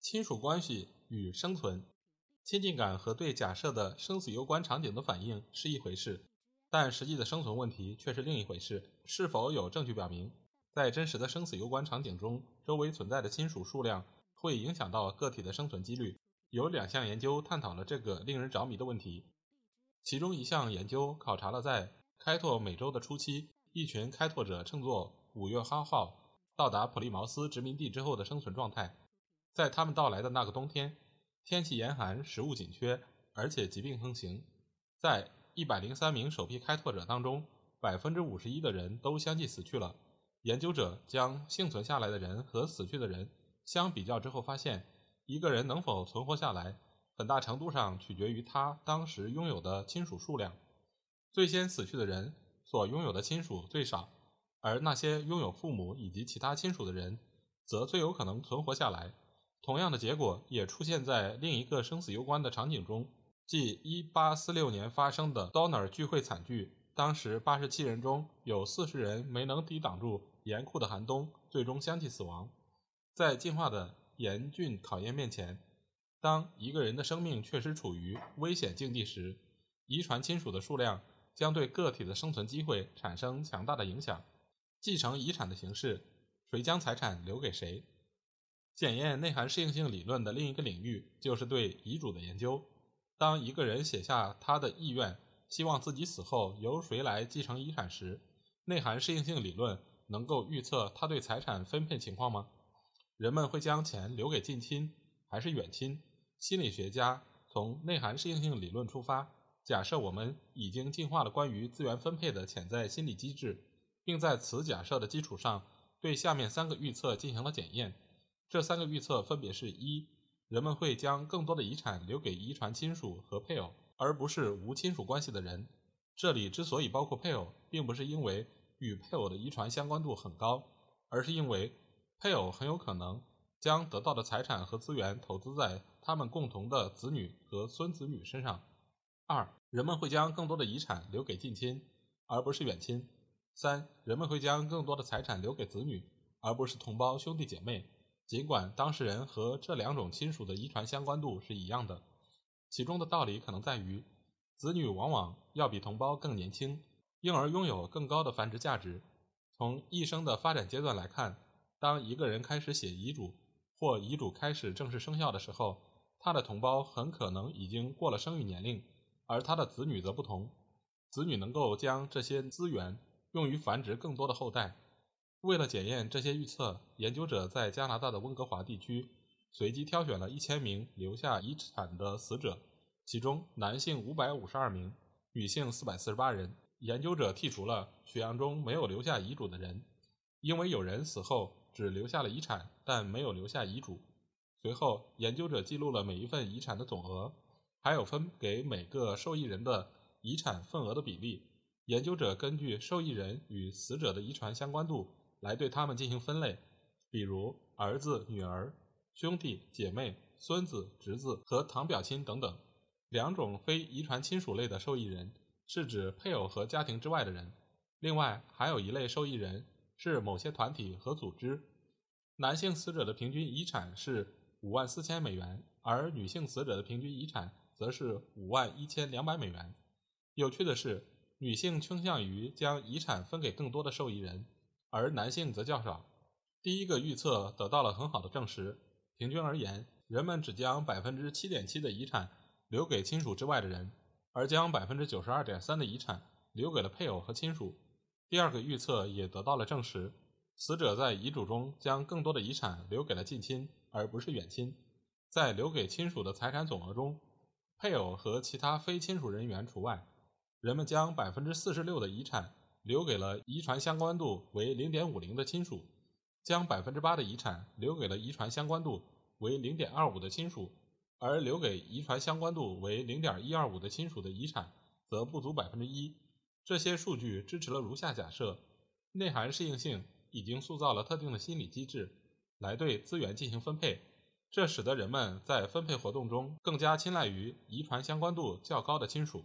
亲属关系与生存，亲近感和对假设的生死攸关场景的反应是一回事，但实际的生存问题却是另一回事。是否有证据表明，在真实的生死攸关场景中，周围存在的亲属数量会影响到个体的生存几率？有两项研究探讨了这个令人着迷的问题。其中一项研究考察了在开拓美洲的初期。一群开拓者乘坐“五月花号”到达普利茅斯殖民地之后的生存状态。在他们到来的那个冬天，天气严寒，食物紧缺，而且疾病横行。在一百零三名首批开拓者当中，百分之五十一的人都相继死去了。研究者将幸存下来的人和死去的人相比较之后，发现一个人能否存活下来，很大程度上取决于他当时拥有的亲属数量。最先死去的人。所拥有的亲属最少，而那些拥有父母以及其他亲属的人，则最有可能存活下来。同样的结果也出现在另一个生死攸关的场景中，即1846年发生的 Donner 聚会惨剧。当时87人中有40人没能抵挡住严酷的寒冬，最终相继死亡。在进化的严峻考验面前，当一个人的生命确实处于危险境地时，遗传亲属的数量。将对个体的生存机会产生强大的影响。继承遗产的形式，谁将财产留给谁？检验内涵适应性理论的另一个领域就是对遗嘱的研究。当一个人写下他的意愿，希望自己死后由谁来继承遗产时，内涵适应性理论能够预测他对财产分配情况吗？人们会将钱留给近亲还是远亲？心理学家从内涵适应性理论出发。假设我们已经进化了关于资源分配的潜在心理机制，并在此假设的基础上对下面三个预测进行了检验。这三个预测分别是：一、人们会将更多的遗产留给遗传亲属和配偶，而不是无亲属关系的人。这里之所以包括配偶，并不是因为与配偶的遗传相关度很高，而是因为配偶很有可能将得到的财产和资源投资在他们共同的子女和孙子女身上。二、人们会将更多的遗产留给近亲，而不是远亲。三、人们会将更多的财产留给子女，而不是同胞兄弟姐妹。尽管当事人和这两种亲属的遗传相关度是一样的，其中的道理可能在于，子女往往要比同胞更年轻，因而拥有更高的繁殖价值。从一生的发展阶段来看，当一个人开始写遗嘱，或遗嘱开始正式生效的时候，他的同胞很可能已经过了生育年龄。而他的子女则不同，子女能够将这些资源用于繁殖更多的后代。为了检验这些预测，研究者在加拿大的温哥华地区随机挑选了一千名留下遗产的死者，其中男性五百五十二名，女性四百四十八人。研究者剔除了血样中没有留下遗嘱的人，因为有人死后只留下了遗产，但没有留下遗嘱。随后，研究者记录了每一份遗产的总额。还有分给每个受益人的遗产份额的比例。研究者根据受益人与死者的遗传相关度来对他们进行分类，比如儿子、女儿、兄弟姐妹、孙子、侄子和堂表亲等等。两种非遗传亲属类的受益人是指配偶和家庭之外的人。另外还有一类受益人是某些团体和组织。男性死者的平均遗产是五万四千美元，而女性死者的平均遗产。则是五万一千两百美元。有趣的是，女性倾向于将遗产分给更多的受益人，而男性则较少。第一个预测得到了很好的证实。平均而言，人们只将百分之七点七的遗产留给亲属之外的人，而将百分之九十二点三的遗产留给了配偶和亲属。第二个预测也得到了证实：死者在遗嘱中将更多的遗产留给了近亲，而不是远亲。在留给亲属的财产总额中，配偶和其他非亲属人员除外，人们将百分之四十六的遗产留给了遗传相关度为零点五零的亲属，将百分之八的遗产留给了遗传相关度为零点二五的亲属，而留给遗传相关度为零点一二五的亲属的遗产则不足百分之一。这些数据支持了如下假设：内涵适应性已经塑造了特定的心理机制，来对资源进行分配，这使得人们在分配活动中更加青睐于遗传相关度较高的亲属。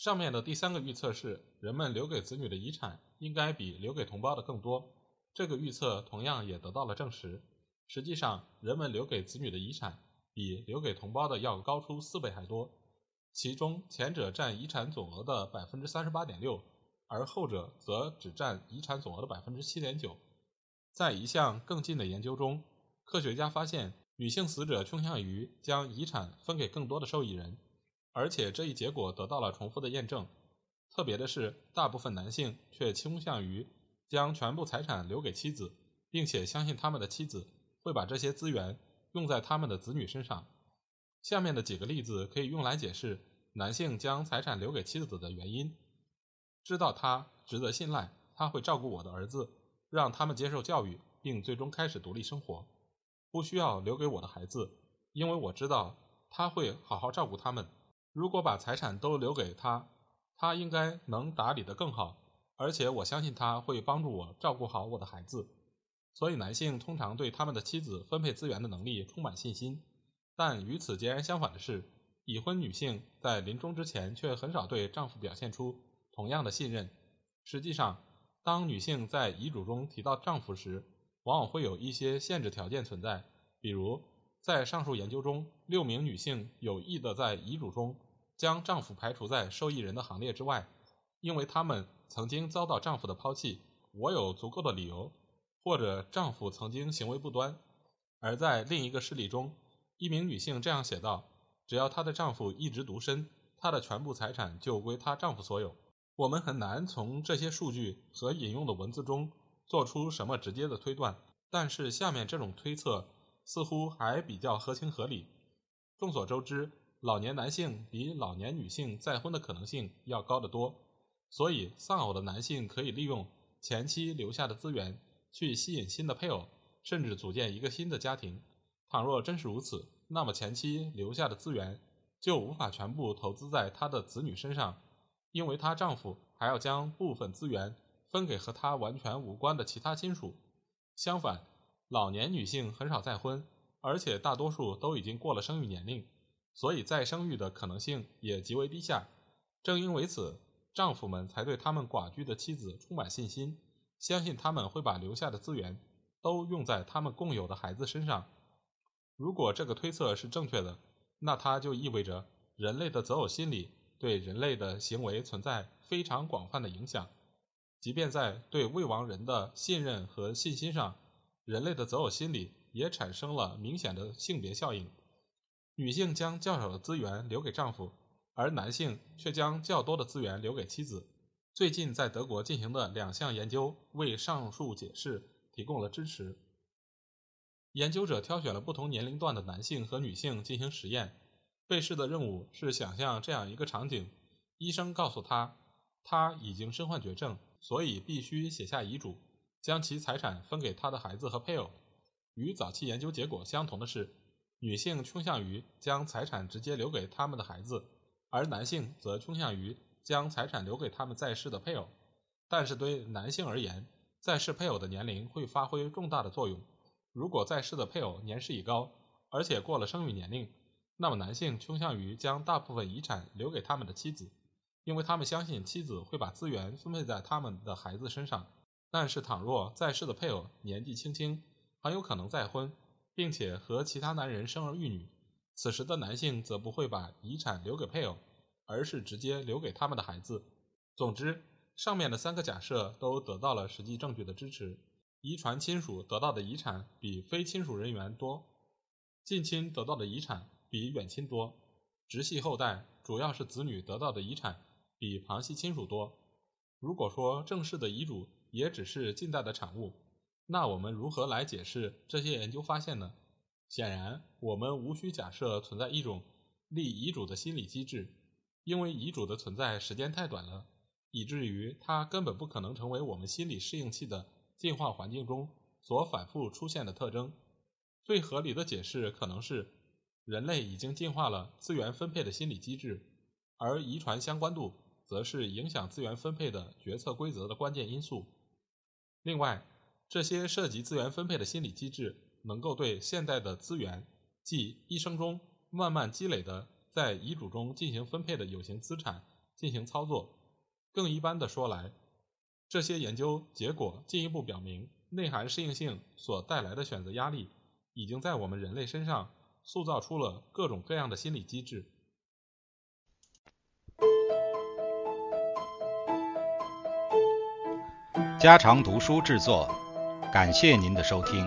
上面的第三个预测是，人们留给子女的遗产应该比留给同胞的更多。这个预测同样也得到了证实。实际上，人们留给子女的遗产比留给同胞的要高出四倍还多，其中前者占遗产总额的百分之三十八点六，而后者则只占遗产总额的百分之七点九。在一项更近的研究中，科学家发现，女性死者倾向于将遗产分给更多的受益人，而且这一结果得到了重复的验证。特别的是，大部分男性却倾向于。将全部财产留给妻子，并且相信他们的妻子会把这些资源用在他们的子女身上。下面的几个例子可以用来解释男性将财产留给妻子的原因：知道他值得信赖，他会照顾我的儿子，让他们接受教育，并最终开始独立生活，不需要留给我的孩子，因为我知道他会好好照顾他们。如果把财产都留给他，他应该能打理得更好。而且我相信他会帮助我照顾好我的孩子，所以男性通常对他们的妻子分配资源的能力充满信心。但与此截然相反的是，已婚女性在临终之前却很少对丈夫表现出同样的信任。实际上，当女性在遗嘱中提到丈夫时，往往会有一些限制条件存在。比如，在上述研究中，六名女性有意的在遗嘱中将丈夫排除在受益人的行列之外，因为她们。曾经遭到丈夫的抛弃，我有足够的理由，或者丈夫曾经行为不端。而在另一个事例中，一名女性这样写道：“只要她的丈夫一直独身，她的全部财产就归她丈夫所有。”我们很难从这些数据和引用的文字中做出什么直接的推断，但是下面这种推测似乎还比较合情合理。众所周知，老年男性比老年女性再婚的可能性要高得多。所以，丧偶的男性可以利用前妻留下的资源去吸引新的配偶，甚至组建一个新的家庭。倘若真是如此，那么前妻留下的资源就无法全部投资在她的子女身上，因为她丈夫还要将部分资源分给和她完全无关的其他亲属。相反，老年女性很少再婚，而且大多数都已经过了生育年龄，所以再生育的可能性也极为低下。正因为此。丈夫们才对他们寡居的妻子充满信心，相信他们会把留下的资源都用在他们共有的孩子身上。如果这个推测是正确的，那它就意味着人类的择偶心理对人类的行为存在非常广泛的影响。即便在对未亡人的信任和信心上，人类的择偶心理也产生了明显的性别效应。女性将较少的资源留给丈夫。而男性却将较多的资源留给妻子。最近在德国进行的两项研究为上述解释提供了支持。研究者挑选了不同年龄段的男性和女性进行实验。被试的任务是想象这样一个场景：医生告诉他，他已经身患绝症，所以必须写下遗嘱，将其财产分给他的孩子和配偶。与早期研究结果相同的是，女性倾向于将财产直接留给他们的孩子。而男性则倾向于将财产留给他们在世的配偶，但是对男性而言，在世配偶的年龄会发挥重大的作用。如果在世的配偶年事已高，而且过了生育年龄，那么男性倾向于将大部分遗产留给他们的妻子，因为他们相信妻子会把资源分配在他们的孩子身上。但是，倘若在世的配偶年纪轻轻，很有可能再婚，并且和其他男人生儿育女。此时的男性则不会把遗产留给配偶，而是直接留给他们的孩子。总之，上面的三个假设都得到了实际证据的支持：遗传亲属得到的遗产比非亲属人员多；近亲得到的遗产比远亲多；直系后代，主要是子女得到的遗产比旁系亲属多。如果说正式的遗嘱也只是近代的产物，那我们如何来解释这些研究发现呢？显然，我们无需假设存在一种立遗嘱的心理机制，因为遗嘱的存在时间太短了，以至于它根本不可能成为我们心理适应器的进化环境中所反复出现的特征。最合理的解释可能是，人类已经进化了资源分配的心理机制，而遗传相关度则是影响资源分配的决策规则的关键因素。另外，这些涉及资源分配的心理机制，能够对现代的资源，即一生中慢慢积累的在遗嘱中进行分配的有形资产进行操作。更一般的说来，这些研究结果进一步表明，内涵适应性所带来的选择压力，已经在我们人类身上塑造出了各种各样的心理机制。家常读书制作，感谢您的收听。